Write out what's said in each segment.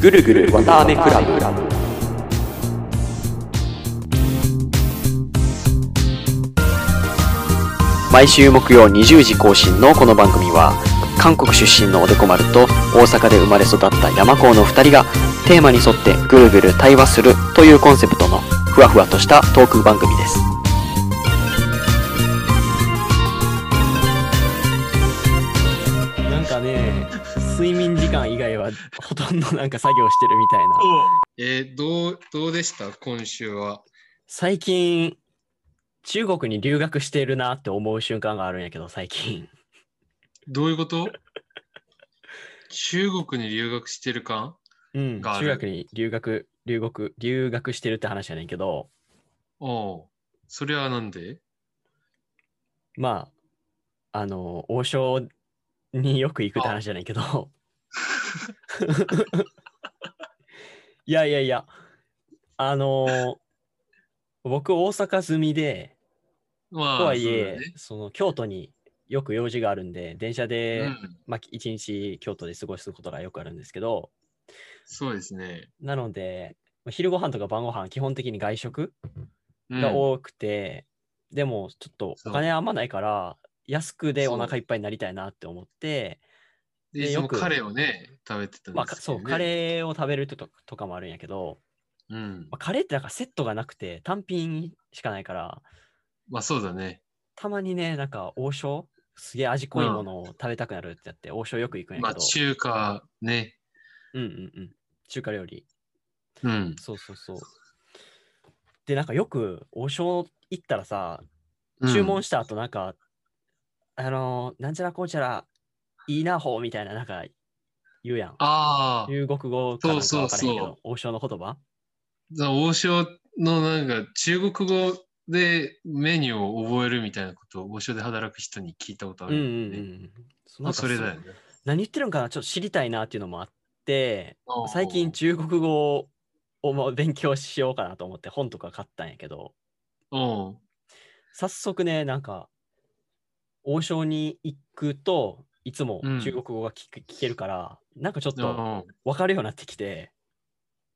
ぐるぐるわたあめクラブ。毎週木曜20時更新のこの番組は韓国出身のおでこ丸と大阪で生まれ育った山高の2人がテーマに沿ってぐるぐる対話するというコンセプトのふわふわとしたトーク番組ですとんどなんか作業してるみたいな。えーどう、どうでした？今週は。最近、中国に留学してるなって思う瞬間があるんやけど、最近。どういうこと？中国に留学してるかうん、中学に留学、留学、留学してるって話やねんけど、おうそれはなんで？まあ、あの、王将によく行くって話じゃないけど。いやいやいや、あの、僕大阪住みで、まあ、とはいえ、そね。その京都によく用事があるんで、電車で、うん、まあ、一日京都で過ごすことがよくあるんですけど、そうですね。なので、まあ昼ご飯とか晩ご飯基本的に外食うん。が多くて、でもちょっとお金あんまないから、安くでお腹いっぱいになりたいなって思って、でよくカレーをね、食べてたんですけど、ね。そう、カレーを食べるととかもあるんやけど、うんま。あ、カレーってなんかセットがなくて単品しかないから、まあそうだね。たまにね、なんか王将、すげえ味濃いものを食べたくなるってやって、王将よく行くんやまあけど、中華ね。うんうんうん、中華料理。うん。そうそうそう。で、なんかよく王将行ったらさ、うん注文した後なんか、あのーなんちゃらこうちゃら、いいなほうみたいな、なんか言うやん。ああ、中国語かなんか分からへんけど、王将の言葉王将のなんか中国語でメニューを覚えるみたいなことを王将で働く人に聞いたことあうんうんるうん。うん。そまあそれだよね。何言ってるんかなちょっと知りたいなっていうのもあって最近中国語を勉強しようかなと思って本とか買ったんやけど、早速ね、なんか、王将に行くといつもうん中国語が聞く聞けるから、なんかちょっとおう分かるようになってきて、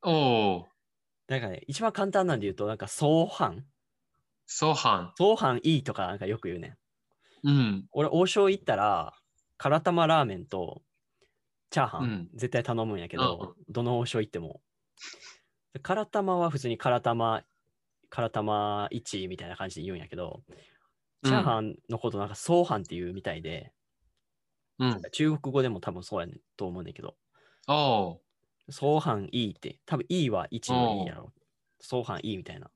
おうなんかね、一番簡単なんで言うと、なんか、相反ソハン。相反いいとかなんかよく言うねん。うん。俺、王将行ったら、辛玉ラーメンとチャーハン、うん絶対頼むんやけど、どの王将行っても。で辛玉は普通に辛玉、辛玉1みたいな感じで言うんやけど、チャーハンのことなんか相反っていうみたいで、うん。中国語でも多分そうやねんと思うんだけど、おう相反いいって、多分いいは1のいいやろ。相反いいみたいな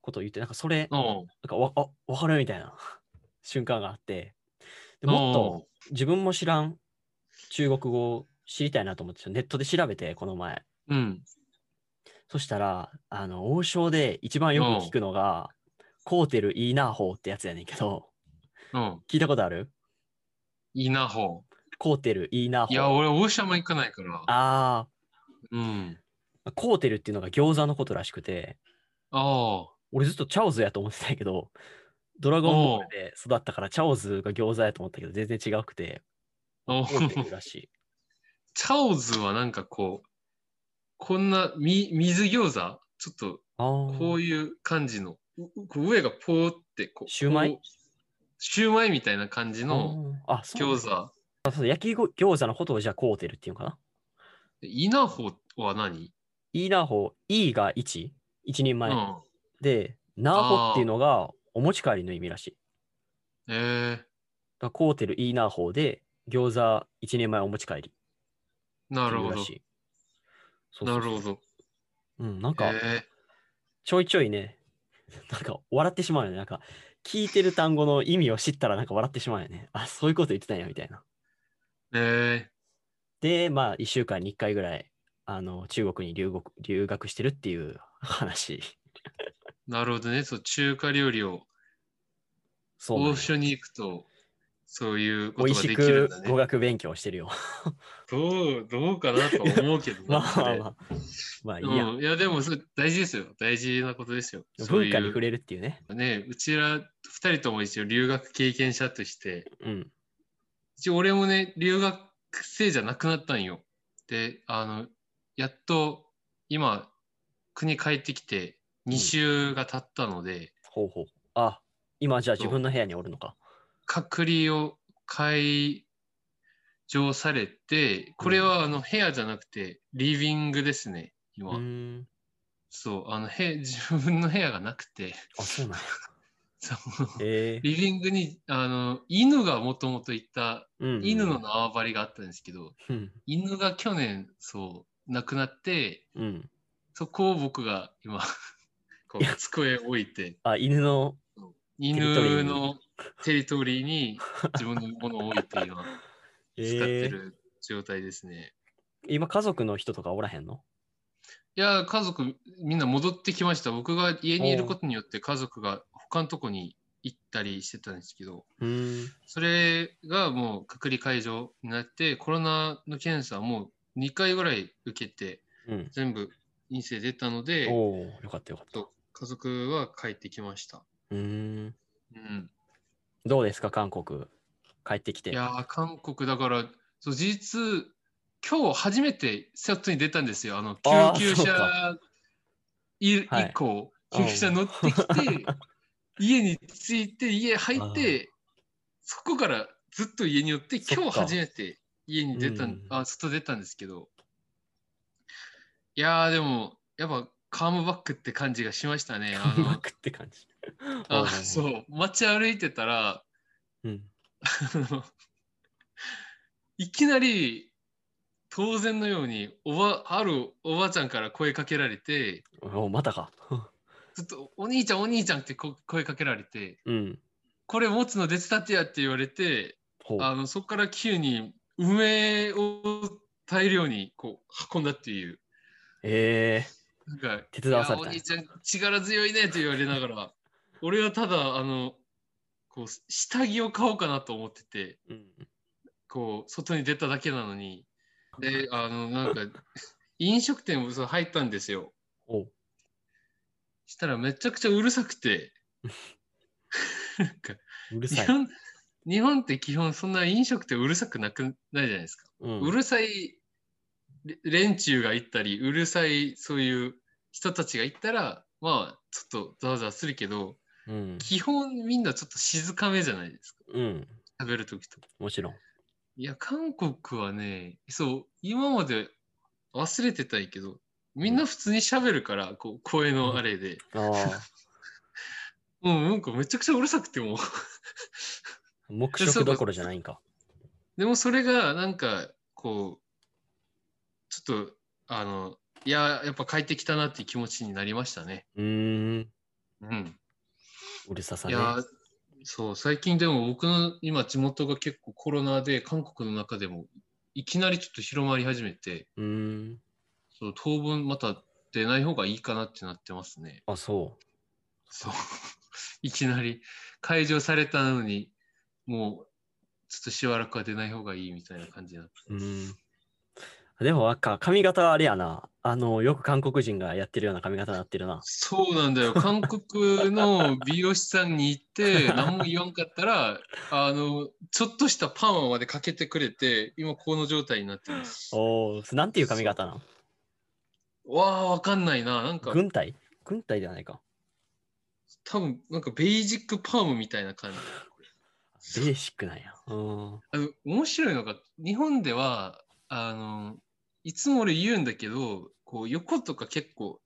ことを言って、なんかそれ、なんかわあわかるみたいな 瞬間があって、でもっと自分も知らん中国語を知りたいなと思って、ネットで調べて、この前。うん。そしたら、あの、王将で一番よく聞くのが、コーテルイーナーホーってやつやねんけど、うん。聞いたことある？いいなほコーテルイーナーホー。いや、俺、王将も行かないから。あうん。あ、コーテルっていうのが餃子のことらしくて、ああ。俺ずっとチャオズやと思ってたけど、ドラゴンボールで育ったからチャオズが餃子やと思ったけど、全然違くて、おコーテルらしい。チャオズはなんかこう、こんなみ水餃子？ちょっとあーこういう感じの、うこう上がポーってこう。シューマイ？こうシューマイみたいな感じの餃だ子。あそう焼きご餃子のことをじゃあコーテルっていうのかな？イナホは何？イーナーホー、イーが1、一人前。うん。で、ナーホっていうのがお持ち帰りの意味らしい。えー、だコーテルイーナーホーで餃子一人前お持ち帰りなるほどなるほど。うん、なんかえちょいちょいね、なんか笑ってしまうよね。なんか聞いてる単語の意味を知ったらなんか笑ってしまうよね。あ、そういうこと言ってたんやみたいな。ー、えで、まあ1週間に1回ぐらいあの中国に留学留学してるっていう話。ー、なるほどね。そう、中華料理をそうなんや王将に行くと、そういうことが美味しくできるんだね語。学勉強してるよ。どう、どうかなとは思うけど まな。それあまあまあ。まあいいや。うん、いや、でもそれ大事ですよ。大事なことですよ。文化に触れるっていうね。ね、うちら二人とも一応留学経験者として、うん。一応俺もね、留学生じゃなくなったんよ。で、あの、やっと今、国帰ってきて2週が経ったので、ほうほう。あ、今じゃあ自分の部屋におるのか。隔離を解除されて、これはあの部屋じゃなくて、リビングですね、う今。ーん。そう、あの、へ自分の部屋がなくて、あ、そうなんや。そうええリビングに、あの、犬がもともといた、うん。犬の縄張りがあったんですけど、うん。犬が去年、そう、亡くなって、うん。そこを僕が今、こう、机を置いて、あ、犬の、犬のテリトリーに自分のものを置いて今、え使ってえる状態ですね。今家族の人とかおらへんの？いや、家族みんな戻ってきました。僕が家にいることによって家族が他のとこに行ったりしてたんですけど。それがもう隔離解除になって、コロナの検査はもう2回ぐらい受けて、うん。全部陰性出たので、よかったよかった。と家族は帰ってきました。うーん。うん、どうですか、韓国？帰ってきて。いやー、韓国だから、そう事実、今日初めて外に出たんですよ。あの救急車いはい以降、うん救急車乗ってきて、家に着いて、家入って、そこからずっと家に寄って、今日初めて家に出たん、うんあ、外出たんですけど、いやー、でも、やっぱカームバックって感じがしましたね。あうまのくって感じ。あう。そう、街歩いてたら、うん。いきなり当然のようにおばあるおばあちゃんから声かけられておまたか。ずっと「お兄ちゃんお兄ちゃん」ってこ声かけられてうん。「これ持つの手伝ってや」って言われて。あのそこから急に梅を大量にこう運んだっていうえなんか手伝わされたお兄ちゃん力強いねって言われながら俺はただあのこう下着を買おうかなと思ってて。えうん。こう外に出ただけなのにであのなんか 飲食店もそう入ったんですよ。したらめちゃくちゃうるさくてなんかうるさい。日本日本って基本そんな飲食店うるさくなくないじゃないですか、うんうるさいれ連中が行ったりうるさいそういう人たちが行ったらまあちょっとざわざわするけどうん。基本みんなちょっと静かめじゃないですかうん。食べるときともちろん。いや、韓国はね、そう、今まで忘れてたんやけど、みんな普通に喋るから、こう、声のあれで。ああ。うん、なんかめちゃくちゃうるさくても。黙食どころじゃないんか。でもそれが、なんか、こう、ちょっと、あの、いや、やっぱ帰ってきたなっていう気持ちになりましたね。うーん。うん。うるささね。いや、そう、最近でも僕の今地元が結構コロナで、韓国の中でも、いきなりちょっと広まり始めて、うーん。そう当分また出ない方がいいかなってなってますね。あ、そそう。いきなり解除されたのに、もう、ちょっとしばらくは出ない方がいいみたいな感じになって。う。うーん。でも、なんか髪型はあれやな。あの、よく韓国人がやってるような髪型になってるな。そうなんだよ。韓国の美容師さんに行って、何も言わんかったら、あの、ちょっとしたパーマまでかけてくれて、今この状態になってます。おお、なんていう髪型なんわあ、わかんないな。なんか、軍隊？軍隊ではないか。多分、なんかベージックパームみたいな感じ。ベーシックなんや。うん。あの面白いのが、日本では、あの、いつも俺言うんだけど、こう横とか結構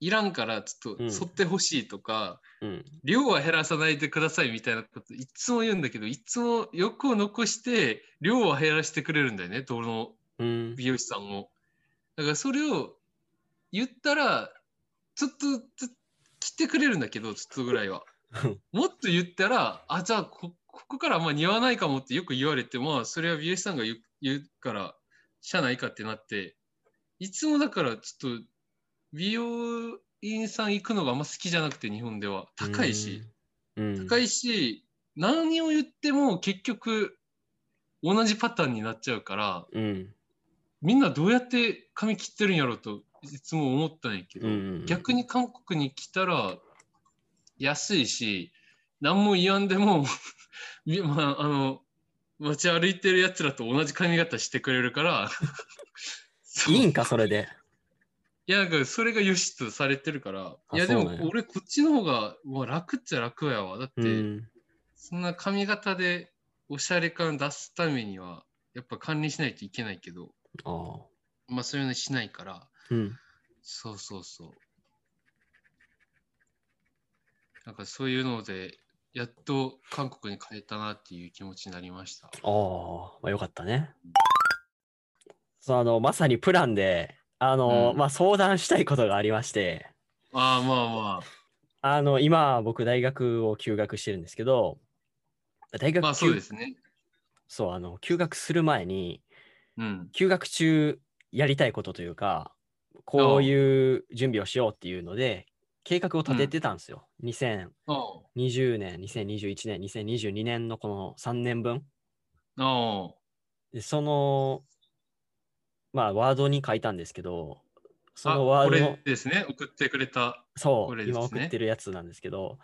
いらんからちょっとうん剃ってほしいとか、うん。量は減らさないでくださいみたいなこといつも言うんだけど、いつも横を残して量は減らしてくれるんだよね、どのうん。美容師さんも。だからそれを言ったら、ちょっとず切ってくれるんだけど、ちょっとぐらいは。もっと言ったら、あ、じゃあこ、ここからあんま似合わないかもってよく言われて、まあ、それは美容師さんが言うから、しゃあないかってなって、いつもだから、ちょっと、美容院さん行くのがあんま好きじゃなくて、日本では。高いし。うん。高いし、何を言っても結局、同じパターンになっちゃうから、うん。みんなどうやって髪切ってるんやろうといつも思ったんやけど、うん。逆に韓国に来たら安いし何も言わんでも みまああの街歩いてるやつらと同じ髪型してくれるから いいんか、それで。いや、なんかそれが良しとされてるから、あいや、でも俺こっちの方が、まあ、楽っちゃ楽やわ。だって、うん。そんな髪型でおしゃれ感出すためには、やっぱ管理しないといけないけど、ああ。まあそういうのしないから、うん。そうそうそう。なんかそういうので、やっと韓国に帰ったなっていう気持ちになりました。ああ、まあよかったね。そう、あの、まさにプランで、あの、うんまあ相談したいことがありまして、ああ、まあまあの、今、僕、大学を休学してるんですけど、大あ。学まあそう休ですね。そう、あの、休学する前に、うん。休学中やりたいことというか、こういう準備をしようっていうので、計画を立ててたんですよ。2020あ年、2021年、2022年のこの3年分。で、その、まあ、ワードに書いたんですけど、そあ。のワードのれ、ですね。送ってくれた。そう、今送ってるやつなんですけど、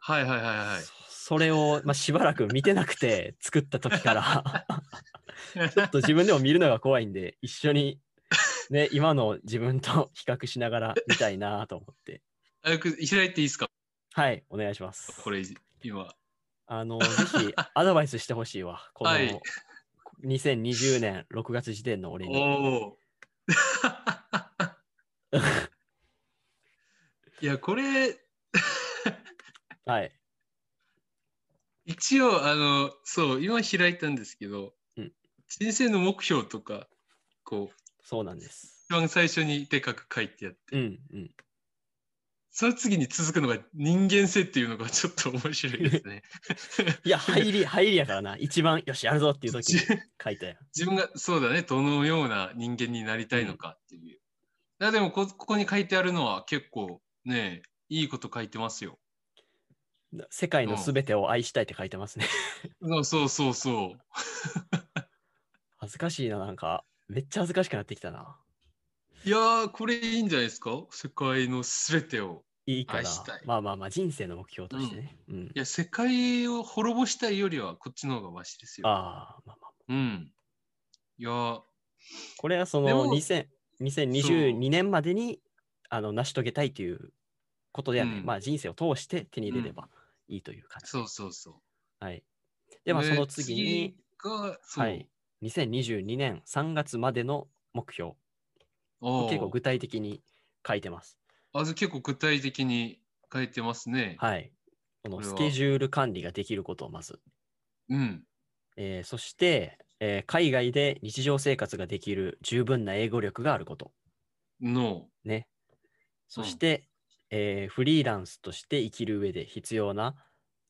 はいはいはいはい。そそれを、まあ、しばらく見てなくて作った時から、ちょっと自分でも見るのが怖いんで、一緒に、ね、今の自分と比較しながら見たいなと思って。早く開いていいですか？はい、お願いします。これ、今。あの、ぜひ アドバイスしてほしいわ。このはい2020年6月時点の俺に。おお。いや、これ、はい。一応、あの、そう、今開いたんですけど、うん人生の目標とか、こう、そうなんです。一番最初にでかく書いてあって、うんうん。その次に続くのが人間性っていうのがちょっと面白いですね。いや、入り、入りやからな。一番、よし、やるぞっていう時にじ書いたよ。自分がそうだね、どのような人間になりたいのかっていう。いやでもこ、ここに書いてあるのは結構ね、いいこと書いてますよ。世界のすべてを愛したいって書いてますね。そうそうそうそう。恥ずかしいな、なんか。めっちゃ恥ずかしくなってきたな。いやー、これいいんじゃないですか？世界のすべてを。いいから。まあまあまあ、人生の目標としてね。うん。いや、世界を滅ぼしたいよりはこっちの方がマシですよ。ああ、まあまあ。うん。いやー、これはそのでも2000 2022年までにあの成し遂げたいということではね、うんまあ人生を通して手に入れればいいという感じ。そうそうそう。はい。で、まあその次に、次。はい、2022年3月までの目標結構具体的に書いてます。あ結構具体的に書いてますね。はい。このスケジュール管理ができることをまず。うん。えーそして、えー海外で日常生活ができる十分な英語力があること。の、ね。そして、えーフリーランスとして生きる上で必要な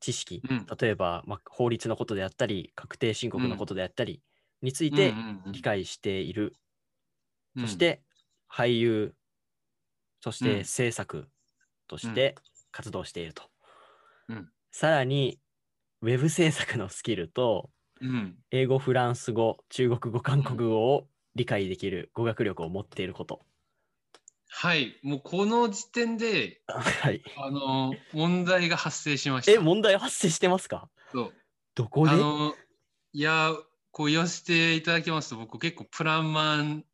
知識、うん例えば、まあ、法律のことであったり、確定申告のことであったりについてうんうんうん理解している。うんそして、俳優、そしうんて制作として活動していると。うんさらに、ウェブ制作のスキルと、うん。英語、フランス語、中国語、韓国語を理解できる語学力を持っていること。はい。もうこの時点で、はい。あの、問題が発生しました。え、問題発生してますか？そうどこで？いや、こう言わせていただきますと、僕結構プランマン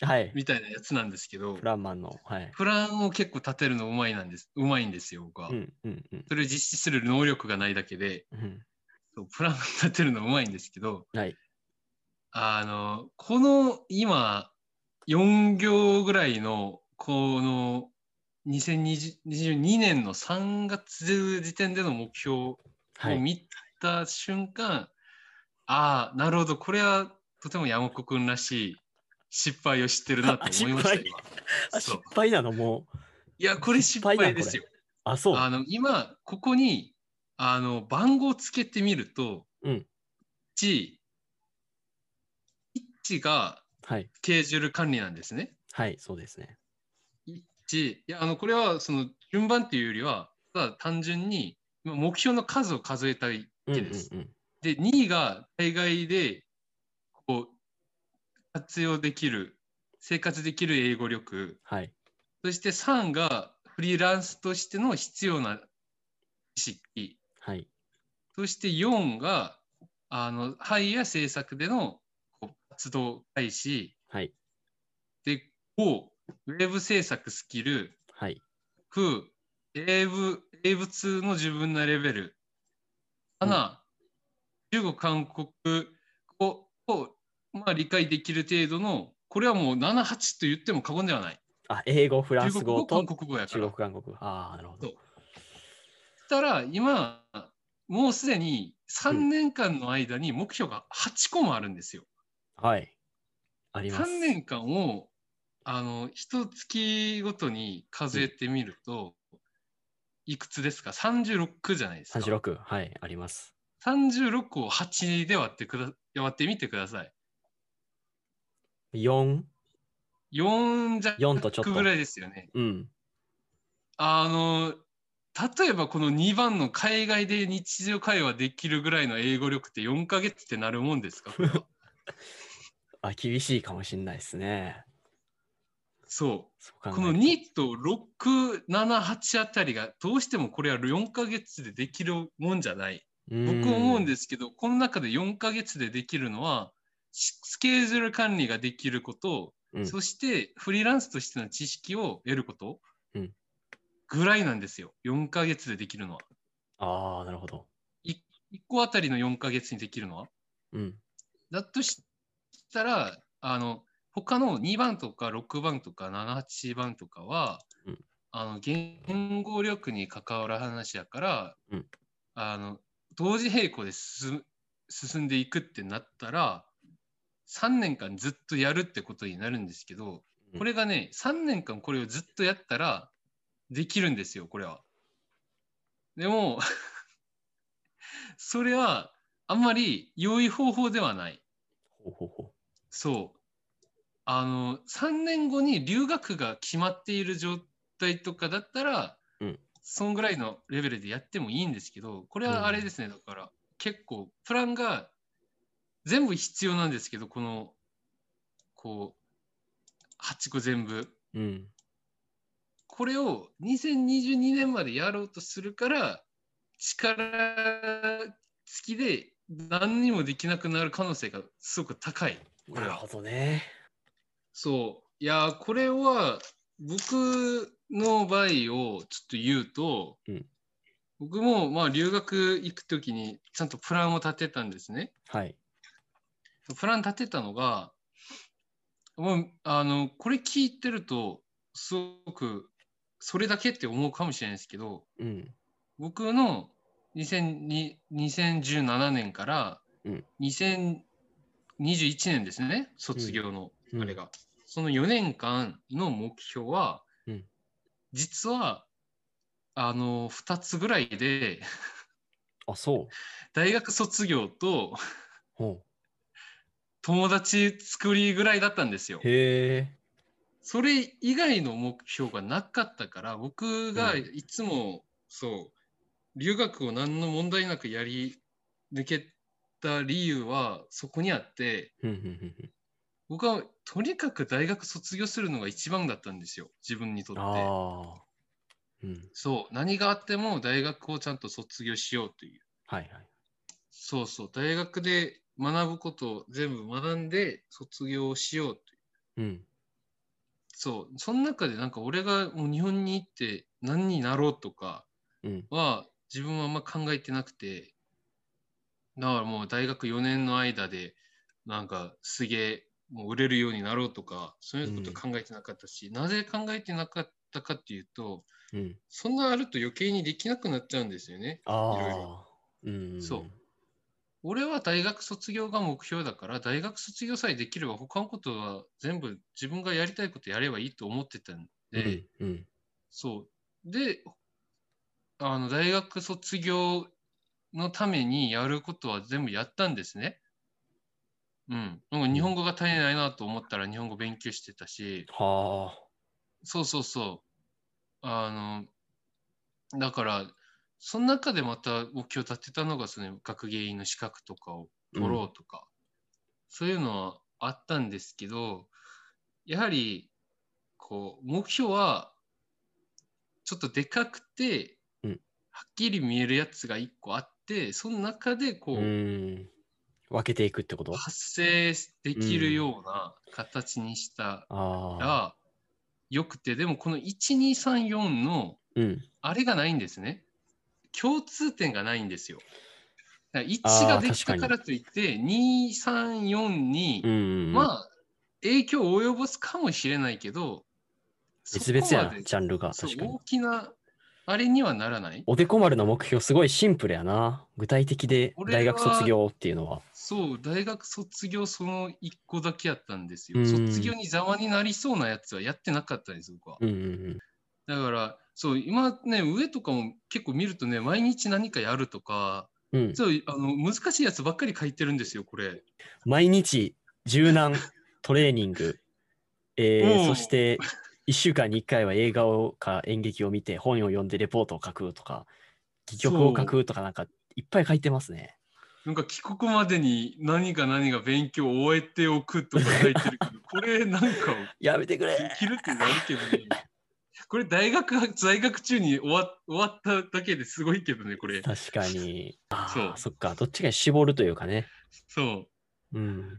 はい。みたいなやつなんですけどプ、ランマンの。はい。プランを結構立てるのうまいなんです。うまいんですよ、僕は。うんうんうんそれを実施する能力がないだけで、うん。そうプランを立てるのうまいんですけど、はい。あの、この今、4行ぐらいの、この2022年の3月時点での目標をはい。見た瞬間、ああ、なるほど、これはとても山子くんらしい失敗を知ってるなと思いました、失敗なのもう。いや、これ失敗ですよ。あ、そう。あの今、ここにあの番号つけてみると、うん1、1がはい。スケジュール管理なんですね。はい、そうですね。1、いや、あのこれはその順番っていうよりは、ただ単純にまあ目標の数を数えたいうんうんわけです。うん。で、2位が海外でこう活用できる、生活できる英語力、はい。そして3がフリーランスとしての必要な知識、はい。そして4が、あの、俳や制作での活動開始、はい。で、5、ウェブ制作スキル、はい。風、英文、英物の自分のレベル、7、中国、韓国語を、まあ、理解できる程度の、これはもう7、8と言っても過言ではない。あ、英語、フランス語と中国語、韓国語やから。中国、韓国。ああ、なるほど。したら、今、もうすでに3年間の間に目標が8個もあるんですよ。はい。あります。3年間を、あの、一月ごとに数えてみると、いくつですか ?36 じゃないですか。36。はい、あります。36を8で割ってくだ割ってみてください。4。4じゃ4とちょっとぐらいですよね。うん。あの、例えばこの2番の海外で日常会話できるぐらいの英語力って4ヶ月ってなるもんですか？あ、厳しいかもしれないですね。そう。この2と6、7、8あたりがどうしてもこれは4ヶ月でできるもんじゃない。僕思うんですけど、この中で4ヶ月でできるのは、しスケジュール管理ができること、うんそしてフリーランスとしての知識を得ること、うんぐらいなんですよ。4ヶ月でできるのは。ああ、なるほど。1個あたりの4ヶ月にできるのは。うん。だとしたら、あの、他の2番とか6番とか7、8番とかは、うんあの言語力に関わる話やから、うんあの同時並行で進進んでいくってなったら、3年間ずっとやるってことになるんですけど、うんこれがね、3年間これをずっとやったら、できるんですよ、これは。でも、それはあんまり良い方法ではない。ほうほうほそう。あの、3年後に留学が決まっている状態とかだったら、うんそんぐらいのレベルでやってもいいんですけど、これはあれですね、だから結構プランが全部必要なんですけど、この、こう、8個全部。う。うん。これを2022年までやろうとするから、力付きで何にもできなくなる可能性がすごく高い。なるほ。どね。そう。いやー、これは僕の場合をちょっと言うと、うん僕もまあ留学行くときにちゃんとプランを立てたんですね。はい。プラン立てたのが、もうあのこれ聞いてると、すごくそれだけって思うかもしれないですけど、うん。僕の2002 2017年からうん2021年ですね、卒業のうんあれが。その4年間の目標は、うん実はあの2つぐらいで、あ、そう。大学卒業とほ友達作りぐらいだったんですよう。。へえ。それ以外の目標がなかったから、僕がうんいつも、そう、留学を何の問題なくやり抜けた理由はそこにあって。僕はとにかく大学卒業するのが一番だったんですよ、自分にとって。うん。そう、何があっても大学をちゃんと卒業しようという。はいはい。そうそう、大学で学ぶことを全部学んで卒業しようという。うん。そう、その中でなんか俺がもう日本に行って何になろうとかうん。は自分はあんま考えてなくて、だからもう大学4年の間でなんかすげえもう売れるようになろうとか、そういうこと考えてなかったし、なぜ考えてなかったかっていうと、うん。そんなあると余計にできなくなっちゃうんですよね。ああ。いろいろうん。そう俺は大学卒業が目標だから、大学卒業さえできれば他のことは全部自分がやりたいことやればいいと思ってたんで、うん。うん。そう。で、あの、大学卒業のためにやることは全部やったんですね。うん。なんか日本語が足りないなと思ったら日本語勉強してたし、はあ。そうそうそう。あの、だから、その中でまた目標立てたのが、その学芸員の資格とかを取ろうとか、そういうのはあったんですけど、やはり、こう、目標は、ちょっとでかくて、うんはっきり見えるやつが一個あって、その中でこう、うん。分けていくってこと？発生できるような形にしたああ。ら、良くて、でもこの1234のうん。あれがないんですね。共通点がないんですよ。だから1あーができたからといって、2、3、4に、うんうんうん。まあ、影響を及ぼすかもしれないけど、別々やジャンルが。確かに大。きなあれにはならない。おでこ丸の目標すごいシンプルやな。具体的で大学卒業っていうのは。そう、大学卒業その1個だけやったんですよ。うん卒業に邪魔になりそうなやつはやってなかったんです、僕は。うんうんうん。だから、そう、今ね、上とかも結構見るとね、毎日何かやるとか、うん、そうあの難しいやつばっかり書いてるんですよ、これ。毎日柔軟トレーニング、えーそして1週間に1回は映画をか演劇を見て本を読んでレポートを書くとか戯曲を書くとかなんかいっぱい書いてますね。なんか帰国までに何か何が勉強を終えておくとか書いてるけど、これなんか やめてくれできるってなるけどね。これ大学在学中に終わ終わっただけですごいけどね、これ。確かに。あそうあ、そっか。どっちかに絞るというかね。そう。うん。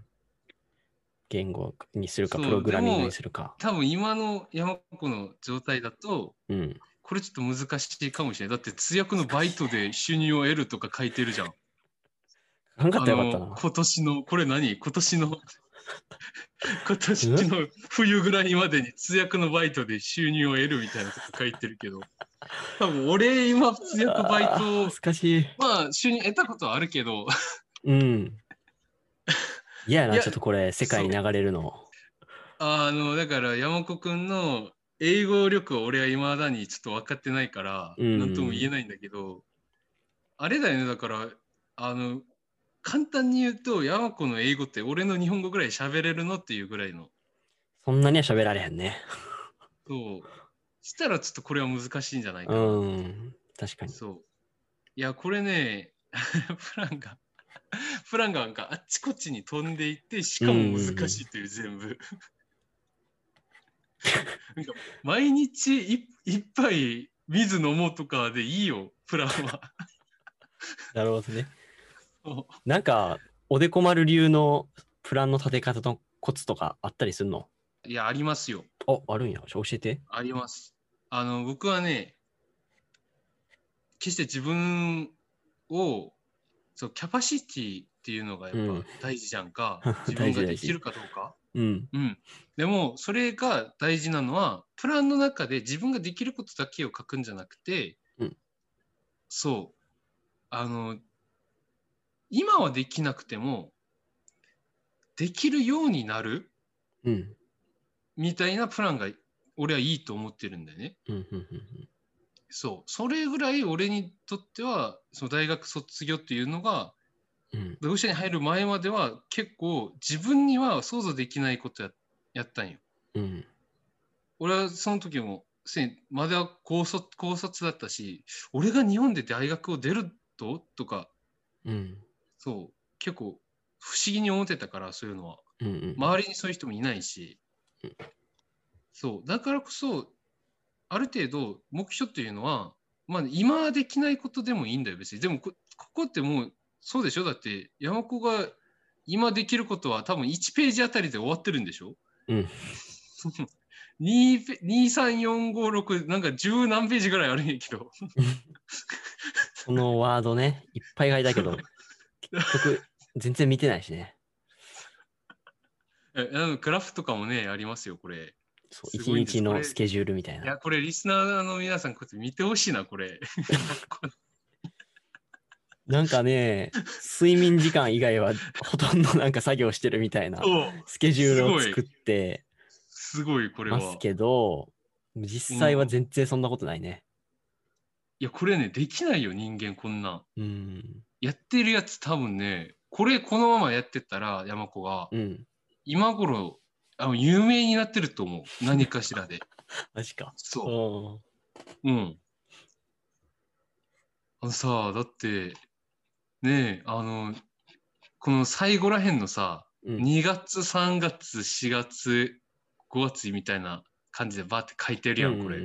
言語にするか、プログラミングにするか。多分今の山子の状態だと、うん。これちょっと難しいかもしれない。だって通訳のバイトで収入を得るとか書いてるじゃん。考えたらよかったな。今年の、これ何？今年の、今年の冬ぐらいまでに通訳のバイトで収入を得るみたいなこと書いてるけど、多分俺今通訳バイト恥、ずかしい。まあ収入得たことはあるけど、うん。嫌やな、ちょっとこれ、世界に流れるの。あの、だから山子くんの英語力は俺は未だにちょっと分かってないから、うんなんとも言えないんだけど、あれだよね、だから、あの、簡単に言うと、山子の英語って俺の日本語ぐらい喋れるのっていうぐらいの。そんなには喋られへんね。そう。したらちょっとこれは難しいんじゃないかな。うん。確かに。そう。いや、これね、プランが、プランがなんかあっちこっちに飛んでいって、しかも難しいという全部。なんか毎日い一杯水飲もうとかでいいよ、プランは。なるほどね。そなんか、おでこ丸流のプランの立て方のコツとかあったりするの？ういや、ありますよ。あ、あるんや。教えて。あります。あの、僕はね、決して自分を、そう、キャパシティっていうのがやっうんぱ大事じゃんか。大 事自分ができるかどうか。うん。うん。でも、それが大事なのは、プランの中で自分ができることだけを書くんじゃなくて、うんそう。あの、今はできなくても、できるようになるうん。みたいなプランが、俺はいいと思ってるんだよね。そう。それぐらい俺にとっては、その大学卒業っていうのが、うん。同社に入る前までは結構自分には想像できないことややったんよ。うん。俺はその時も、まだ高卒高卒だったし、俺が日本で大学を出ると？とか、うん。そう、結構不思議に思ってたから、そういうのは。うん。うん。周りにそういう人もいないしうん、そう、だからこそ、ある程度目標っていうのは、まあ今はできないことでもいいんだよ、別に。でもこ、ここってもう、そうでしょ？だって、山子が今できることは多分1ページあたりで終わってるんでしょ？うん。2ペ23456なんか十何ページぐらいあるんやけど そのワードね、いっぱい書いたけど、結局、全然見てないしね。えあのグラフとかもねありますよこれ。そうす一日のスケジュールみたいいやな。これリスナーの皆さんこうやって見てほしいなこれ。なんかね、睡眠時間以外はほとんどなんか作業してるみたいなスケジュールを作って。すごい。これは。ますけど、実際は全然そんなことないね。いやこれねできないよ人間こんなん。うん。やってるやつ多分ねこれこのままやってったら山子がうん。今頃あの有名になってると思う何かしらで マジか。そううん。あのさ、だって、ねえ、あの、この最後らへんのさ、うん。2月、3月、4月、5月みたいな感じでバーって書いてるやん、これ。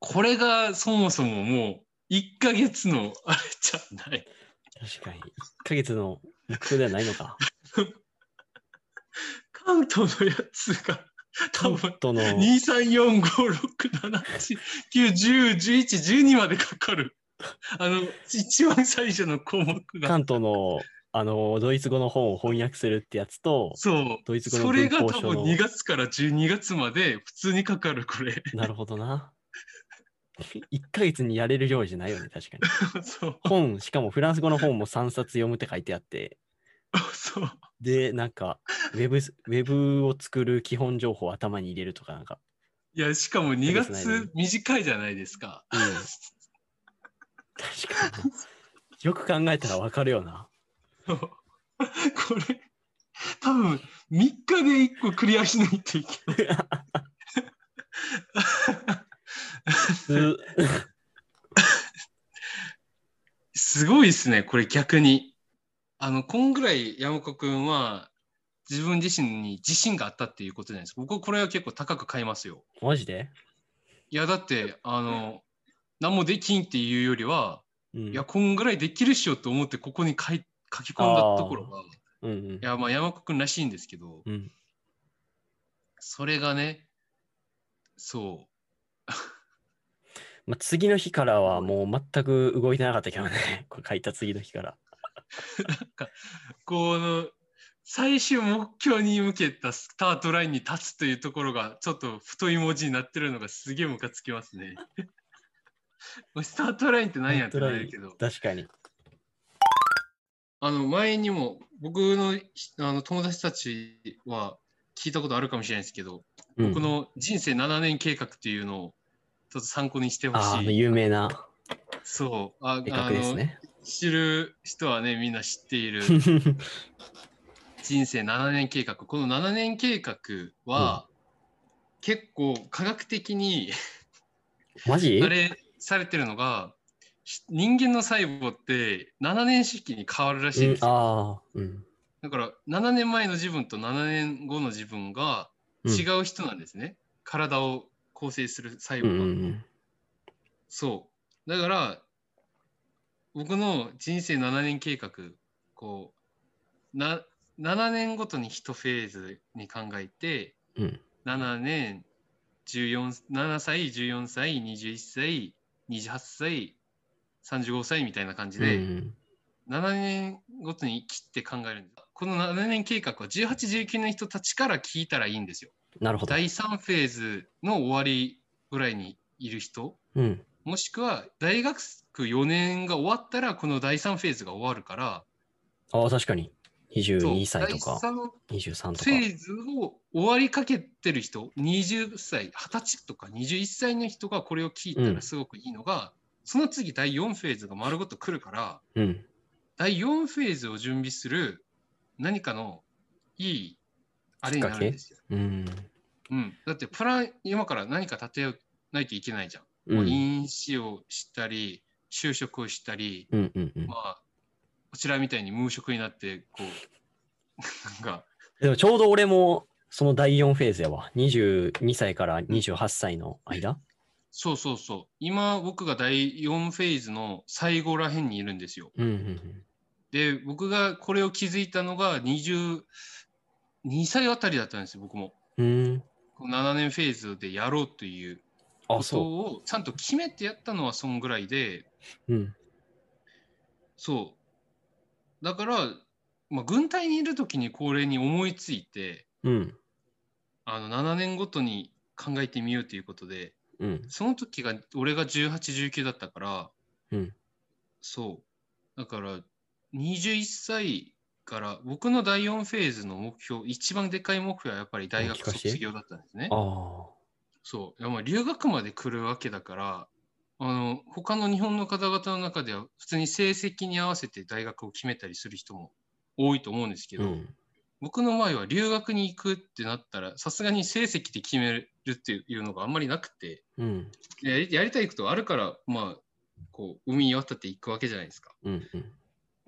これがそもそももう1ヶ月のあれじゃない。確かに。1ヶ月の目標ではないのか。関東のやつが多分との、2345678910112までかかる。あの、一番最初の項目が。関東の、あの、ドイツ語の本を翻訳するってやつと、そう。ドイツ語のそれが多分文法書の2月から12月まで普通にかかる、これ。なるほどな。1ヶ月にやれる量じゃないよね、確かに。そう。本、しかもフランス語の本も3冊読むって書いてあって、そう。で、なんか、ウェブス、ウェブを作る基本情報を頭に入れるとか、なんか、いや、しかも2ヶ月短いじゃないですか。うん。確かに。よく考えたらわかるよな。これ、多分3日で1個クリアしないといけない。すすごいですね、これ逆に。あの、こんぐらい山子くんは自分自身に自信があったっていうことじゃないですか。僕、これは結構高く買いますよ。マジで？いや、だって、あの、何もできんっていうよりは、うん。いや、こんぐらいできるっしょと思ってここに書い書き込んだところが、いうんうん。や、まあ山子くんらしいんですけど、うん。それがね、そう、まあ、次の日からはもう全く動いてなかったけどね。これ書いた次の日から。この最終目標に向けたスタートラインに立つというところがちょっと太い文字になってるのがすげえムカつきますね。スタートラインって何やってないけど、確かに。あの前にも僕のあの友達たちは聞いたことあるかもしれないですけど、うん僕の人生7年計画っていうのをちょっと参考にしてほしい。有名なそう、あですね。あの知る人はね、みんな知っている 人生7年計画。この7年計画は、結構科学的にマジ？あれされてるのが、し人間の細胞って7年周期に変わるらしいんうんですよ。ああ、うん。だから7年前の自分と7年後の自分がうん違う人なんですね。体を構成する細うん胞が。うんうん。そう。だから、僕の人生7年計画、こう、な7年ごとに1フェーズに考えて、うん7年、14 7歳、14歳、21歳、28歳、35歳みたいな感じで、うん7年ごとに切って考えるんです。この7年計画は18、19の人たちから聞いたらいいんですよ。なるほど。第3フェーズの終わりぐらいにいる人、うん。もしくは大学4年が終わったらこの第3フェーズが終わるから、ああ、確かに。そう22歳とか第3 23とか。フェーズを終わりかけてる人、20歳、20歳とか21歳の人がこれを聞いたうんらすごくいいのが、その次第4フェーズが丸ごと来るから、うん。第4フェーズを準備する何かのいいあれになるんですよ。うん。うん、だってプラン今から何か立てないといけないじゃん。うん。もう飲酒をしたり、就職をしたり、うんうんうんまあ、こちらみたいに無職になって、こう、なんか、でもちょうど俺もその第4フェーズやわ。22歳から28歳の間？そうそうそう。今、僕が第4フェーズの最後らへんにいるんですよ。うんうんで、僕がこれを気づいたのが22歳あたりだったんですよ、僕も。うん。うん。この7年フェーズでやろうというあ、ことそをちゃんと決めてやったのはそんぐらいで、う。うん。そう。だから、まあ、軍隊にいるときにこれに思いついて、うん。あの7年ごとに考えてみようということで、うん。その時が俺が18、19だったから、うんそう。だから、21歳から、僕の第4フェーズの目標、一番でかい目標はやっぱり大学卒業だったんですね。そう。いやまあ留学まで来るわけだから、あの、他の日本の方々の中では、普通に成績に合わせて大学を決めたりする人も多いと思うんですけど、うん。僕の場合は留学に行くってなったら、さすがに成績で決めるっていうのがあんまりなくて、うん。やりやりたいことあるから、まあ、こう、海に渡っていくわけじゃないですか。うん。うん。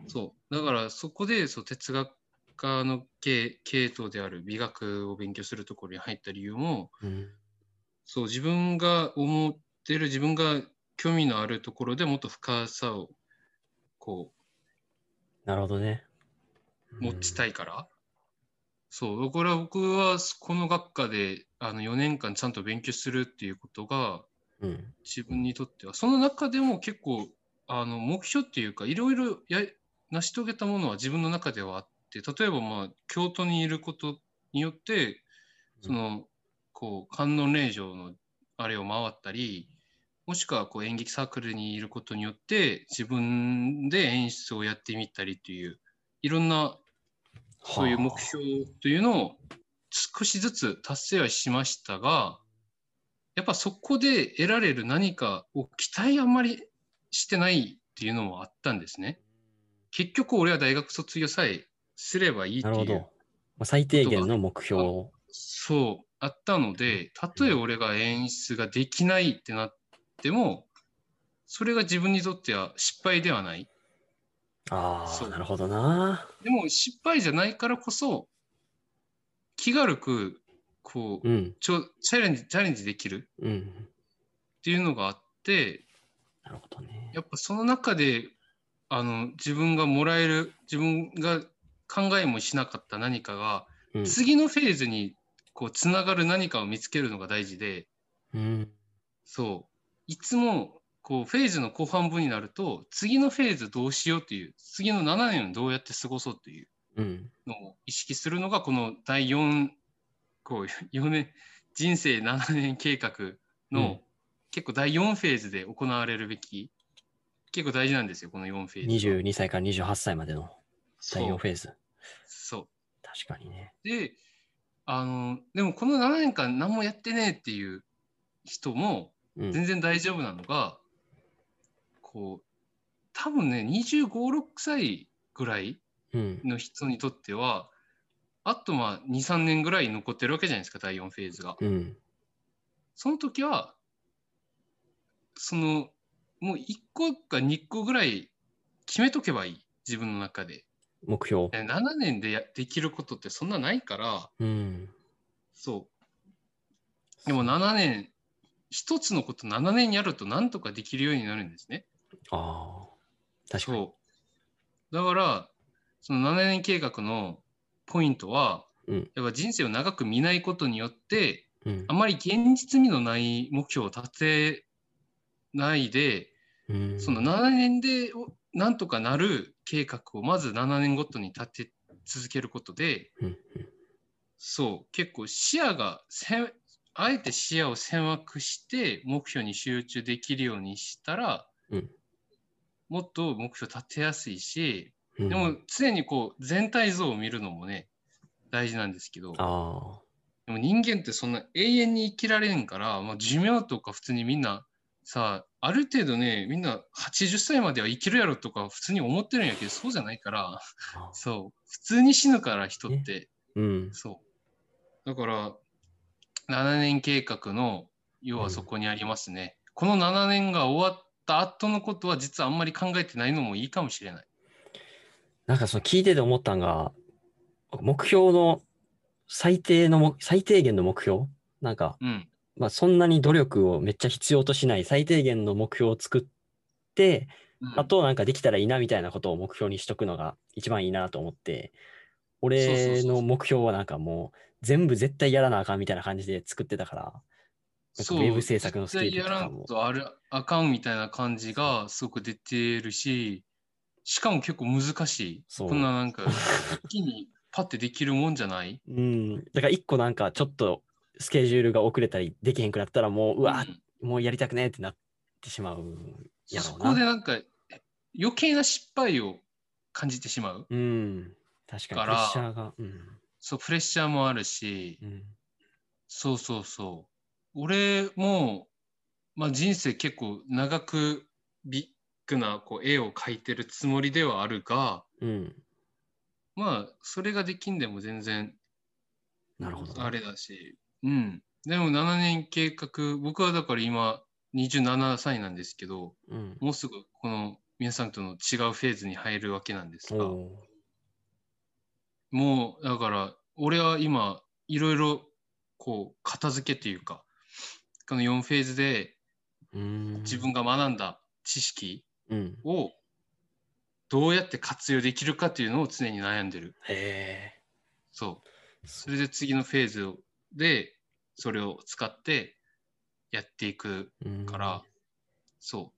そう。だから、そこで、そう、哲学科の系系統である美学を勉強するところに入った理由も、うん。そう、自分が思ってる、自分が興味のあるところでもっと深さを、こなるほどね。う、持ちたい。いから。そう、だから僕はこの学科であの4年間ちゃんと勉強するっていうことがうん。自分にとっては、その中でも結構あの目標っていうか、いろいろや成し遂げたものは自分の中ではあって、例えばまあ京都にいることによって、そのこう観音霊場のあれを回ったり、もしくはこう演劇サークルにいることによって自分で演出をやってみたりといういろんなそういう目標というのを少しずつ達成はしましたが、やっぱそこで得られる何かを期待あんまりしてないっていうのもあったんですね。結局俺は大学卒業さえすればいいっていうなるほど。まあ、最低限の目標を。そうあったので、たとえ俺が演出ができないってなっても、それが自分にとっては失敗ではない。ああ、なるほどな。でも失敗じゃないからこそ、気軽く、こう、うん。ちょチャレンジ、チャレンジできるうん。っていうのがあって、なるほどね。やっぱその中で、あの、自分がもらえる、自分が考えもしなかった何かが、うん。次のフェーズに、こう、つながる何かを見つけるのが大事で、うん。そう。いつも、こう、フェーズの後半部になると、次のフェーズどうしようっていう、次の7年をどうやって過ごそうっていううん。のを意識するのが、この第4、こう、4年、人生7年計画の、うん結構第4フェーズで行われるべき、結構大事なんですよ、この4フェーズは。22歳から28歳までの第4そうフェーズ。そう。確かにね。で、あの、でもこの7年間何もやってねえっていう人もうん。全然大丈夫なのが、こう、多分ね、25、6歳ぐらいうん。の人にとっては、あとまあ2、3年ぐらい残ってるわけじゃないですか、第4フェーズが。うん。その時は、その、もう1個か2個ぐらい決めとけばいい、自分の中で。目標。え7年でやできることってそんなないから、うん。そう。でも7年、一つのこと7年やるとなんとかできるようになるんですね。ああ。確かに。だから、その7年計画のポイントは、うんやっぱ人生を長く見ないことによって、うんあまり現実味のない目標を立てないで、うん。その7年でおなんとかなる計画をまず7年ごとに立て続けることで、うん。そう、結構視野があえて視野を狭くして目標に集中できるようにしたら、うんもっと目標立てやすいし、うん。でも常にこう全体像を見るのもね、大事なんですけど。でも人間ってそんな永遠に生きられんから、まあ、寿命とか普通にみんなさ、ある程度ね、みんな80歳までは生きるやろとか普通に思ってるんやけど、そうじゃないから、あそう、普通に死ぬから人って、うん。そう。だから、7年計画の要はそこにありますね。この7年が終わった後のことは実はあんまり考えてないのもいいかもしれない。なんかその聞いてて思ったんが、目標の最低のも、最低限の目標？なんか、うん。まあそんなに努力をめっちゃ必要としない最低限の目標を作って、うんあとなんかできたらいいなみたいなことを目標にしとくのが一番いいなと思って、俺の目標はなんかもう全部絶対やらなあかんみたいな感じで作ってたから、そうェブ制作のスキル絶対やらんとかも。とあるあかんみたいな感じがすごく出てるし、しかも結構難しい。こんななんか一気にパッてできるもんじゃない？うん。だから一個なんかちょっとスケジュールが遅れたりできへんくなったらもう、うわ、うんもうやりたくねえってなってしまうやそろうな。こでなんか余計な失敗を感じてしまう。うん。確かにプレッシャーが。うん。そう、プレッシャーもあるし、うん。そうそうそう。俺も、まあ、人生結構長くビッグなこう絵を描いてるつもりではあるが、うん。まあ、それができんでも全然なるほど。あれだし、うん。でも7年計画、僕はだから今27歳なんですけど、うん。もうすぐこの皆さんとの違うフェーズに入るわけなんですが、おもうだから俺は今いろいろこう片付けというか、この4フェーズで。自分が学んだ知識うん。をどうやって活用できるかというのを常に悩んでる。へえ。そう。それで次のフェーズでそれを使ってやっていくうんから、そ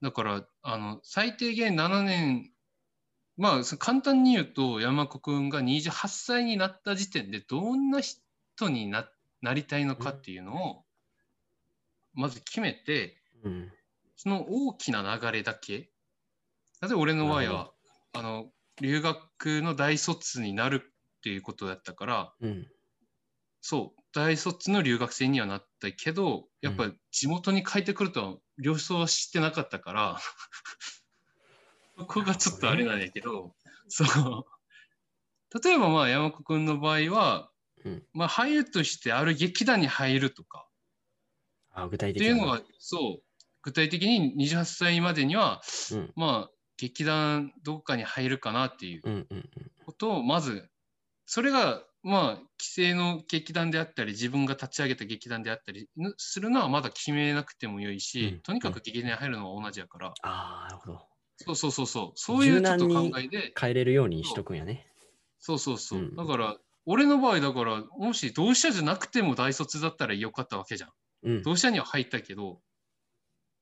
う。だから、あの、最低限7年、まあ、そ簡単に言うと、山子くんが28歳になった時点で、どんな人にななりたいのかっていうのを、まず決めて、うん。その大きな流れだけ、例えば俺の場合は、あの、留学の大卒になるっていうことだったから、うん。そう、大卒の留学生にはなったけど、やっぱり地元に帰ってくるとは了承はしてなかったから、そこがちょっとあれなんやけど、そう。例えばまあ山子くんの場合は、うん。まあ俳優としてある劇団に入るとか。あ、具体的なっていうのが、そう、具体的に28歳までには、うん。まあ劇団どっかに入るかなっていう。ことをまずそれがまあ既成の劇団であったり自分が立ち上げた劇団であったりぬするのはまだ決めなくてもよいし、うん。とにかく劇団に入るのは同じやから、ああ、なるほど。そうそうそうそう。そういうちょっと考えで。変えれるようにしとくんやね。そうそうそう、うん。だから俺の場合だからもし同志社じゃなくても大卒だったらよかったわけじゃん。うん。同志社には入ったけど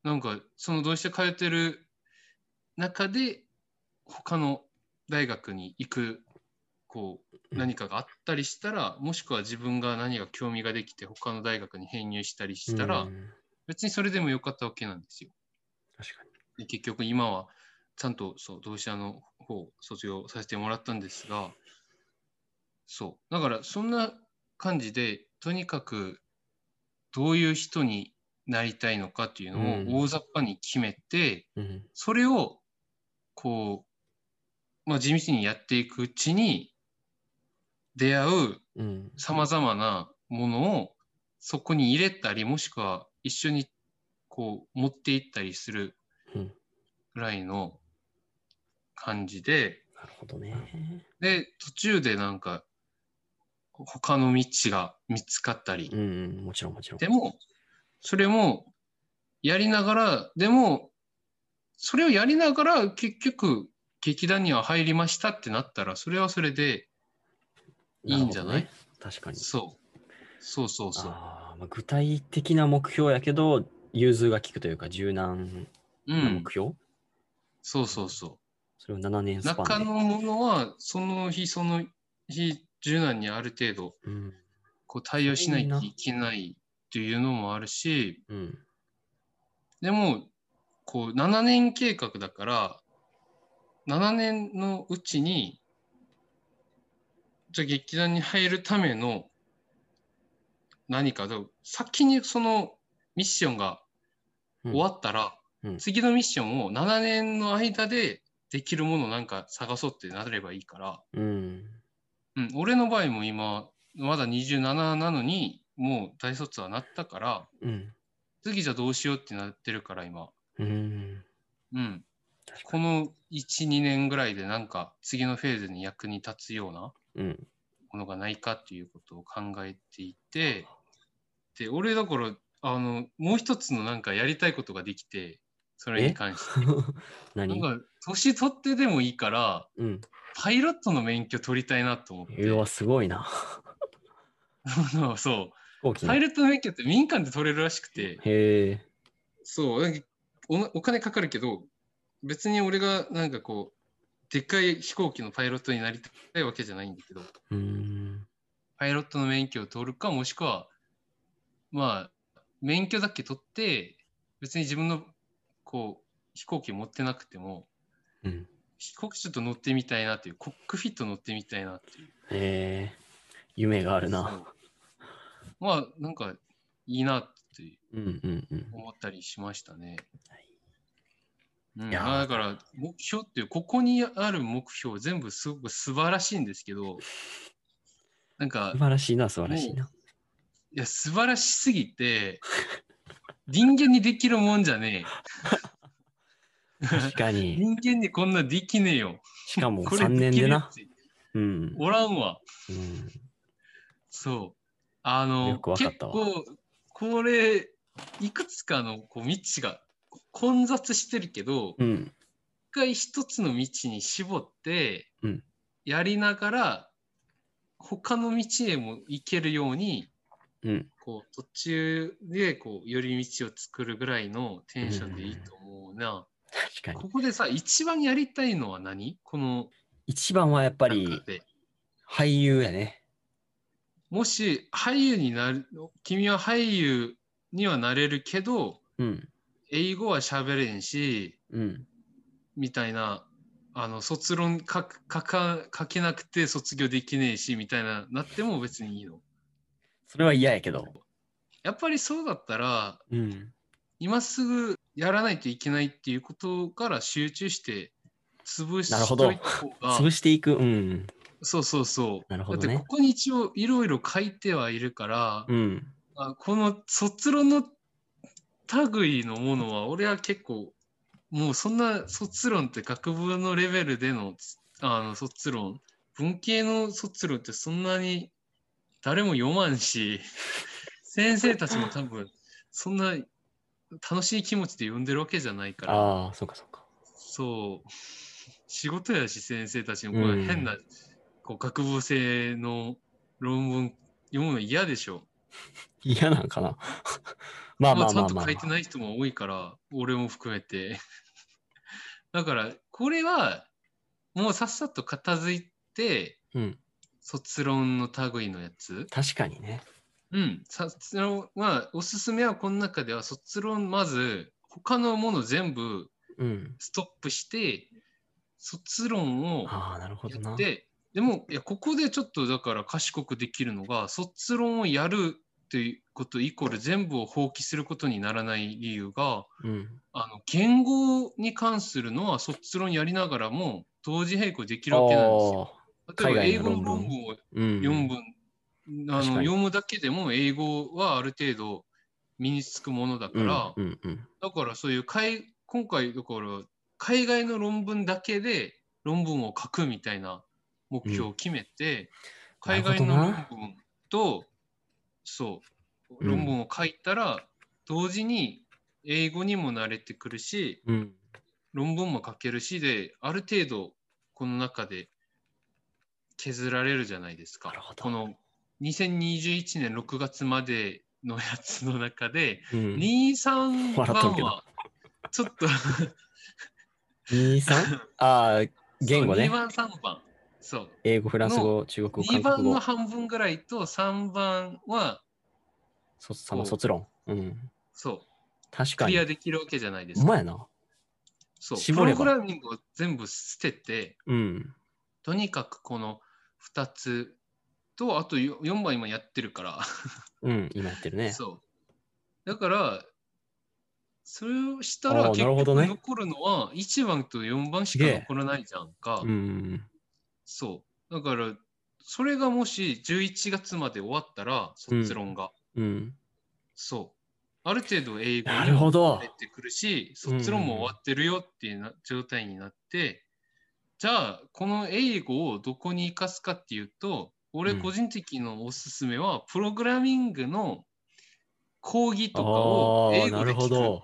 なんかその同志社通ってる中で他の大学に行くこううん何かがあったりしたら、もしくは自分が何か興味ができて他の大学に編入したりしたら、うん別にそれでもよかったわけなんですよ。確かに。で結局今はちゃんとそう同志社の方を卒業させてもらったんですが、そう。だからそんな感じで、とにかくどういう人になりたいのかっていううんのを大雑把に決めて、うん。それをこう、まあ、地道にやっていくうちに出会ううん。さまざまなものをそこに入れたりもしくは一緒にこう持っていったりするうんぐらいの感じでなるほどね。で途中でなんか他の道が見つかったり、うんうん。もちろんもちろん。でもそれもやりながらでもそれをやりながら結局劇団には入りましたってなったらそれはそれでいいんじゃない？ね確かに。そうそうそうそう。あーまあ、具体的な目標やけど、融通が利くというか、柔軟うんな目、標、そうそうそう。それを7年スパンで。中のものはその日その日柔軟にある程度うん。こう対応しないといけないっていうのもあるしうん。でもこう7年計画だから7年のうちにじゃあ劇団に入るための何かで先にそのミッションがうん終わったら、うん次のミッションを7年の間でできるものなんか探そうってなればいいから、うん。うん、俺の場合も今まだ27なのにもう大卒はなったからうん。次じゃどうしようってなってるから今うん。うんこの12年ぐらいでなんか次のフェーズに役に立つような。ものがないかっていうことを考えていてで俺だからあのもう一つのなんかやりたいことができてそれに関して な何んか年取ってでもいいからうん。パイロットの免許取りたいなと思ってうわ、すごいな。そう。パイへロットの免許って民間で取れるらしくてえ。そうおお金かかるけど別に俺がなんかこうでっかい飛行機のパイロットになりたいわけじゃないんだけどうん。パイロットの免許を取るかもしくはまあ免許だけ取って別に自分のこう飛行機持ってなくてもうん。飛行機ちょっと乗ってみたいなっていうコックフィット乗ってみたいなっていうへえ。夢があるな。まあなんかいいなってうんうんうん。思ったりしましたね。はいうん、いやだから目標っていうここにある目標全部すごく素晴らしいんですけどなんか素晴らしいな、素晴らしいな。いや素晴らしすぎて 人間にできるもんじゃね確かえに。人間にこんなできねえよしかもこれ3年でな。きるってうん。おらんわうん。そうあの結構これいくつかのこう道が混雑してるけど、うん。一回一つの道に絞ってうんやりながら、他の道へも行けるようにうん。こう途中でこう寄り道を作るぐらいのテンションでいいと思うな。確かに。ここでさ、一番やりたいのは何？この一番はやっぱり。俳優やね。もし俳優になる、君は俳優にはなれるけど、うん。英語は喋れんし、うん。みたいな、あの、卒論書か書けなくて卒業できねえし、みたいな、なっても別にいいの。それは嫌やけど。やっぱりそうだったら、うん。今すぐやらないといけないっていうことから集中して潰しなるほどといた方が潰していく。うん。そうそうそう。なるほどねだってここに一応いろいろ書いてはいるから、うん。あこの卒論の類のものは俺は結構もうそんな卒論って学部のレベルでのあの卒論。文系の卒論ってそんなに誰も読まんし 先生たちも多分そんな楽しい気持ちで読んでるわけじゃないから。ああ、そうかそうか。そう。仕事やし先生たちも。こうん。の変な、こう学部生の論文読むの嫌でしょ。嫌なんかな。まあまあちゃんと書いてない人も多いから、俺も含めて。だから、これは、もうさっさと片付いて、うん。卒論の類のやつ。確かにね。うん。卒論は、おすすめはこの中では、卒論、まず、他のもの全部うん。ストップして、卒論をああ、なるほどな。やって、でも、いや、ここでちょっとだから賢くできるのが、卒論をやるっていうことイコール全部を放棄することにならない理由が、うん。あの言語に関するのは卒論やりながらも同時並行できるわけなんですよ。例えば英語の論文をうん。4分、あの読むだけでも英語はある程度身につくものだから、うんうんうん。だからそういう海今回だから海外の論文だけで論文を書くみたいな目標を決めて、海外の論文とそううん論文を書いたら、同時に英語にも慣れてくるしうん。論文も書けるしである程度この中で削られるじゃないですかこの2021年6月までのやつの中で、うん。2、3笑っとるけど番はちょっと2、3? ああ、言語ね2。番、3番。そう。英語、フランス語、中国語、2番韓国語の。半分ぐらいと3番は、そその卒論。うん。そう、確かに。クリアできるわけじゃないですか。うまやな。そう、プログラミングを全部捨てて、うん。とにかくこの2つと、あと 4, 番今やってるから、うん、今やってるね。そう。だから、それをしたら結局残るのは1番と4番しか残らないじゃんか。うん。そう。だから、それがもし11月まで終わったら、卒論が。うん。そう。ある程度英語なにるほども慣れてくるし、卒論も終わってるよっていうな状態になって、じゃあ、この英語をどこに生かすかっていうと、俺うん個人的のおすすめは、プログラミングの講義とかを英語なで聞く。るほど。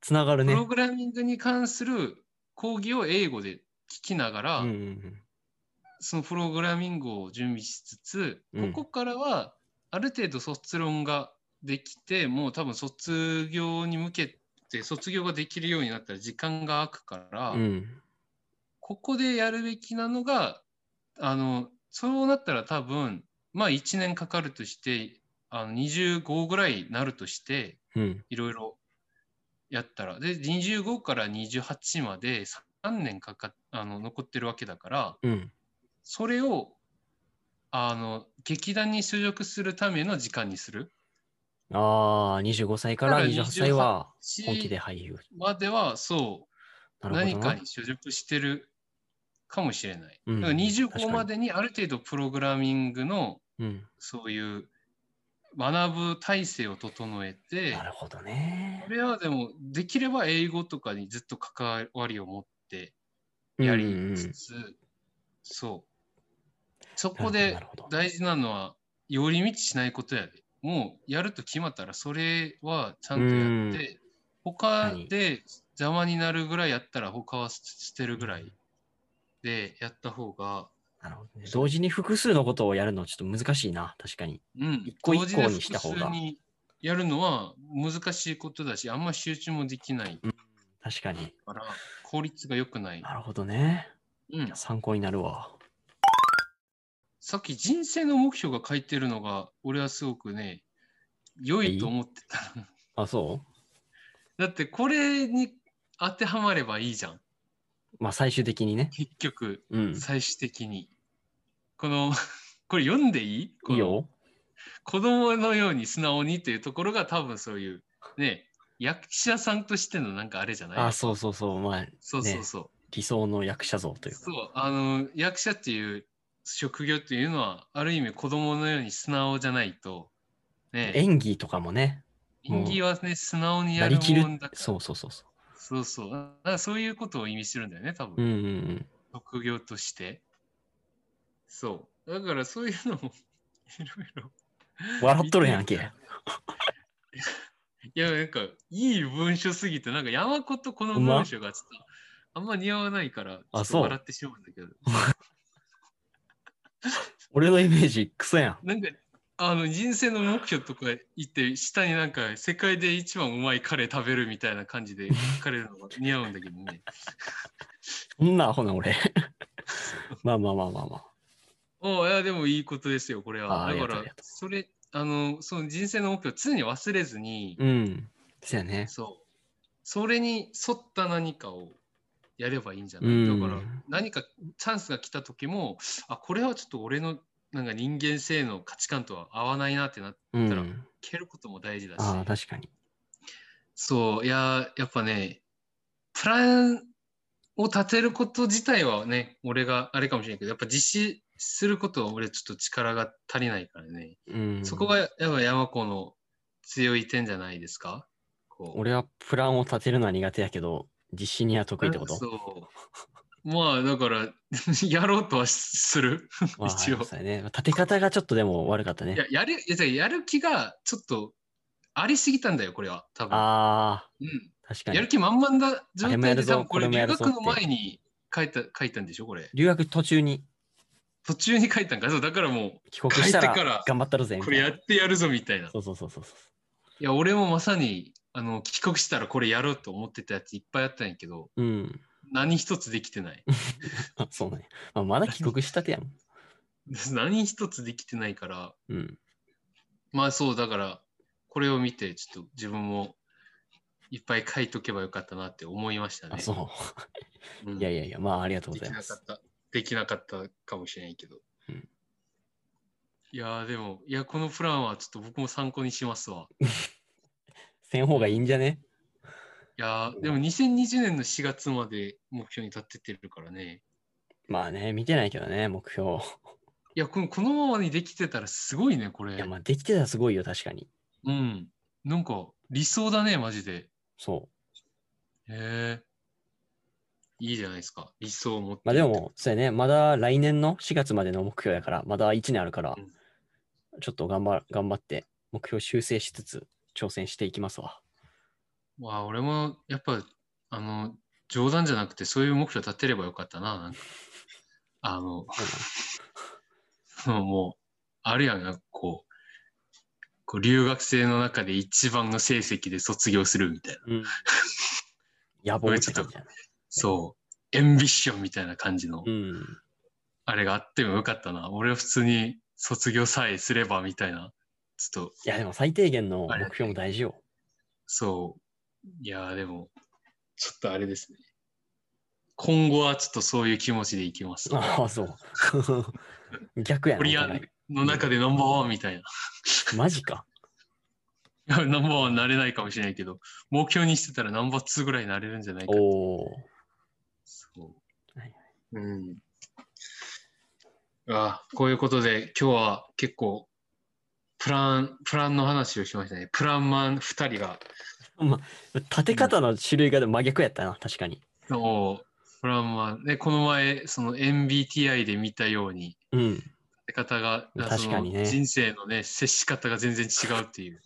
つな がるね。プログラミングに関する講義を英語で聞きながら、うんうんそのプログラミングを準備しつつ、うんここからはある程度卒論ができて、もう多分卒業に向けて卒業ができるようになったら時間が空くから、うん。うん。ここでやるべきなのが、あの、そうなったら多分、まあ1年かかるとして、あの25ぐらいになるとして、うん。いろいろやったら。で、25から28まで3年かかあの残ってるわけだから、うん。それをあの劇団に所属するための時間にするああ、25歳からだから28歳はし本気で俳優。まではそう何かに。所属してるかもしれない。うんだから確か25にまでにある程度プログラミングのうん。そういう学ぶ体制を整えてなるほどねこ。れはでもできれば英語とかにずっと関わりを持ってやりつつ、そう。そこなで大事なのは寄り道しないことやで。もうやると決まったらそれはちゃんとやって他で邪魔になるぐらいやったら他は捨てるぐらいでやった方がなるほどね。同時に複数のことをやるのちょっと難しいな、確かに。うん。一個一個にした方が。複数にやるのは難しいことだし、あんま集中もできない確かに。から、効率が良くない。なるほどね。うん。参考になるわ。さっき人生の目標が書いてるのが、俺はすごくね、良いと思ってた。あ、そだってこれに当てはまればいいじゃん。うまあ最終的にね。結局、うん。最終的に。この、これ読んでいい？いいよ。子供のように素直にっていうところが多分そういう、ね、役者さんとしてのなんかあれじゃない？あ、そうそうそう。まあそうそうそう。理想の役者像というか。そう、あの、役者っていう職業っていうのは、ある意味子供のように素直じゃないと、ね、演技とかもね、演技はね、素直にやるなりきるもんだから。そうそうそうそそうそう。だからそういうことを意味するんだよね、多う。うん分。うんうん。職業として。そう。だからそういうのも、いろいろ。笑っとるやんけ。いや、なんか、いい文章すぎて、なんか山子とこの文章がちょっと、あんま似合わないから、あそう笑ってしまうんだけど。俺のイメージクソやん。なんか、あの、人生の目標とか言って、下になんか、世界で一番うまいカレー食べるみたいな感じで書かれるのが似合うんだけどね。そんなアホな俺。まあまあまあまあまあ。おいや、でもいいことですよ、これあは。だからそれ、あの、その人生の目標を常に忘れずに、うん。そうやね。そう。それに沿った何かをやればいいんじゃない、うんだから何かチャンスが来た時も、あ、これはちょっと俺のなんか人間性の価値観とは合わないなってなって、たらうん。蹴ることも大事だし。ああ、確かに。そう、いや、やっぱね、プランを立てること自体はね、俺があれかもしれないけど、やっぱ実施することは俺ちょっと力が足りないからね。うん。そこがやっぱ山子の強い点じゃないですか？俺はプランを立てるのは苦手やけど、実施には得意ってこと？そう。まあ、だから、やろうとはする？まあ、一応ね。立て方がちょっとでも悪かったねいや。やるいややる気がちょっとありすぎたんだよ、これは。多分。ああ、うん、確かにやる。気満々だ状態で多分これ留学の前に書いた書いたんでしょ、これ。留学途中に途中に書いたんか。そうだからも帰国した帰ってからら頑張ったるぜう、これ。やってやるぞみたいな。いそうそうそうそうそう。や、俺もまさにあの帰国したらこれやろうと思ってたやついっぱいあったんやけど、うん。何一つできてない。あ そうね。まあ、まだ帰国したてやん。何一つできてないから、うん。まあそう、だから、これを見て、ちょっと自分もいっぱい書いとけばよかったなって思いましたね。あ、そうう。んいやいやいや、まあありがとうごでざいます。できなかったかもしれないけど。うんいやーでも、いや、このプランはちょっと僕も参考にしますわ。せん方がいいんじゃね？いやーでも2020年の4月まで目標に立ててるからね。まあね、見てないけどね、目標。いや、このこのままにできてたらすごいね、これ。いや、まあできてたらすごいよ、確かに。うん。なんか理想だね、マジで。そへえ。いいじゃないですか。理想を持ってう。まあでも、そうやね、まだ来年の4月までの目標やから、まだ1年あるからうん、ちょっと頑張頑張って、目標修正しつつ、挑戦していきますわ。まあ、俺もやっぱ、あの、冗談じゃなくてそういう目標立てればよかったな。なんか あの、もう、あるやんな、こう、こう留学生の中で一番の成績で卒業するみたいな。うん。野望って感じだね。そう、エンビッションみたいな感じの、うん。あれがあってもよかったな。俺は普通に卒業さえすればみたいな。ちょっと、いや、でも最低限の目標も大事よ。そう。いやーでも、ちょっとあれですね。今後はちょっとそういう気持ちでいきます。ああ、そう。逆やな。コリアの中でナンバーワンみたいな。マジか。ナンバーワンなれないかもしれないけど、目標にしてたらナンバーツーぐらいになれるんじゃないか。おお。そう。ん。あこういうことで今日は結構プラン、プランの話をしましたね。プランマン2人が、立て方の種類が真逆やったな、確かに。そうプランマン、ね、この前、その MBTI で見たように、うん。立て方が、確かにね人生のね、接し方が全然違うっていう。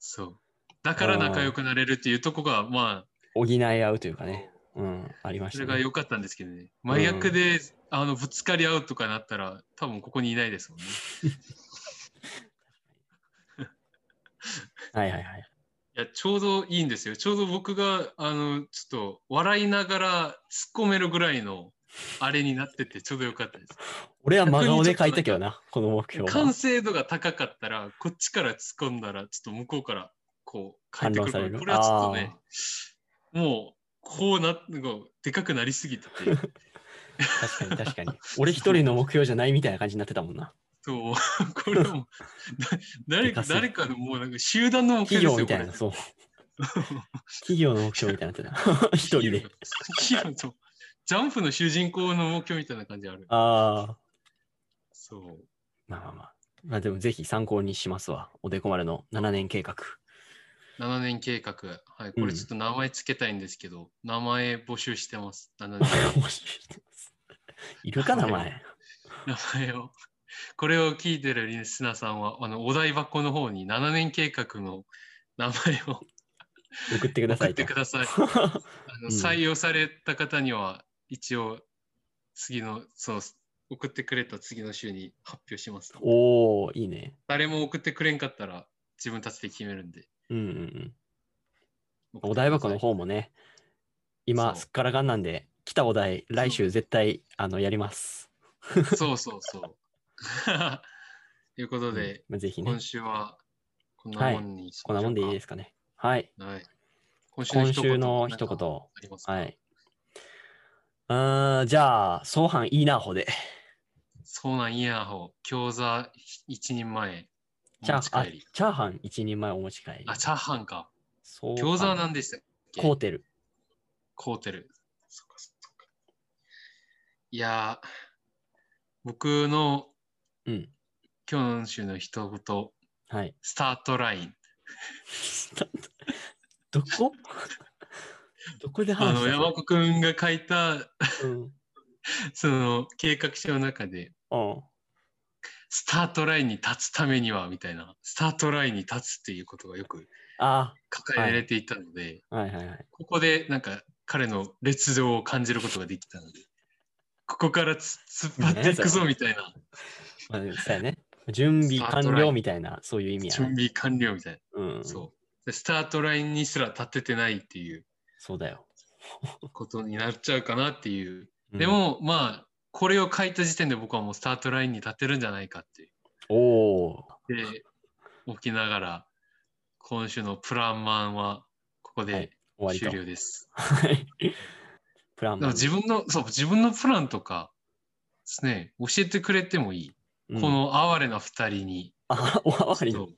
そう。だから仲良くなれるっていうとこが、まあ、補い合うというかね。ううん、ありましたね。それが良かったんですけどね。真逆で、あのぶつかり合うとかなったら、多分ここにいないですもんね。はいはいはい。いや、ちょうどいいんですよ。ちょうど僕が、あの、ちょっと笑いながら突っ込めるぐらいのあれになってて、ちょうどよかったです。俺は真顔で書いたけどな、この目標は完。成度が高かったら、こっちから突っ込んだら、ちょっと向こうからこう帰ってくるから、これはちょっとね、もう、こうなって、こうでかくなりすぎてて、確かに確かに。俺一人の目標じゃないみたいな感じになってたもんな。そう、これはも 誰か、誰かのもうなんか集団の目企標ですよ、業みたいな、そう。企業の目標みたいになってた。一人で。。企業と、ジャンプの主人公の目標みたいな感じある。ああ。そう。まあまあまあ。まあでもぜひ参考にしますわ。おでこ丸の7年計画。7年計画。はい、うんこれちょっと名前つけたいんですけど、名前募集してます。7年面白いですいるかな、前？名前を。これを聞いてるリスナーさんは、あのお台箱の方に7年計画の名前を送ってくださいと送って。ください。あのうん採用された方には、一応、次の、そう、送ってくれた次の週に発表します。おおいいね。誰も送ってくれんかったら、自分たちで決めるんで。うんうんうん。お台箱の方もね、今、すっからかんなんで、来たお題、来週絶対あのやります。そうそうそう。ということで、うんまあぜひね今、週はこんなもんにしこんなもんでいいすですかね。はい。はい。今今週の一言。はい。あーじゃあ、相反いいなほで。そうなんいやほ。餃子一人前。チャーあお持ち帰り。チャーハン一人前お持ち帰り。あ、チャーハンか。そう餃子は何でしたっけ？コーテル。コーテル。そっかそっか。いやー、僕のうん。今週の一言、はい。スタートライン。どこ？どこであの、話した？山子くんが書いた、うん。その計画書の中で、うん。スタートラインに立つためには、みたいな、スタートラインに立つっていうことがよくあ書かれていたので、あ、はいはいはい。ここでなんか彼の烈情を感じることができたので、ここからつ突っ張っていくぞみたいな、まあ、そうやね。準備完了みたいな、そういう意味やね。準備完了みたいうん。な、そうで。スタートラインにすら立ててないっていうそうだよ。ことになっちゃうかなっていう。うんで、も、まあ、これを書いた時点で僕はもうスタートラインに立てるんじゃないかって。おお。で、起きながら、今週のプランマンはここはいで終わりと終。了です。はい。プランでもマン。自分の、そう、自分のプランとかですね、教えてくれてもいい。うんこの哀れな二人に、あ、おわりのそう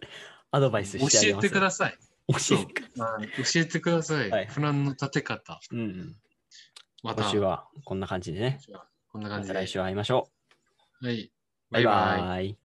アドバイスしてあ教えげます。てください。教えてくまあ教えてください。はいプランの立て方。うんうん。また、今週はこんな感じでね。こんな感じで。また来週会いましょはい。う。バイバイ。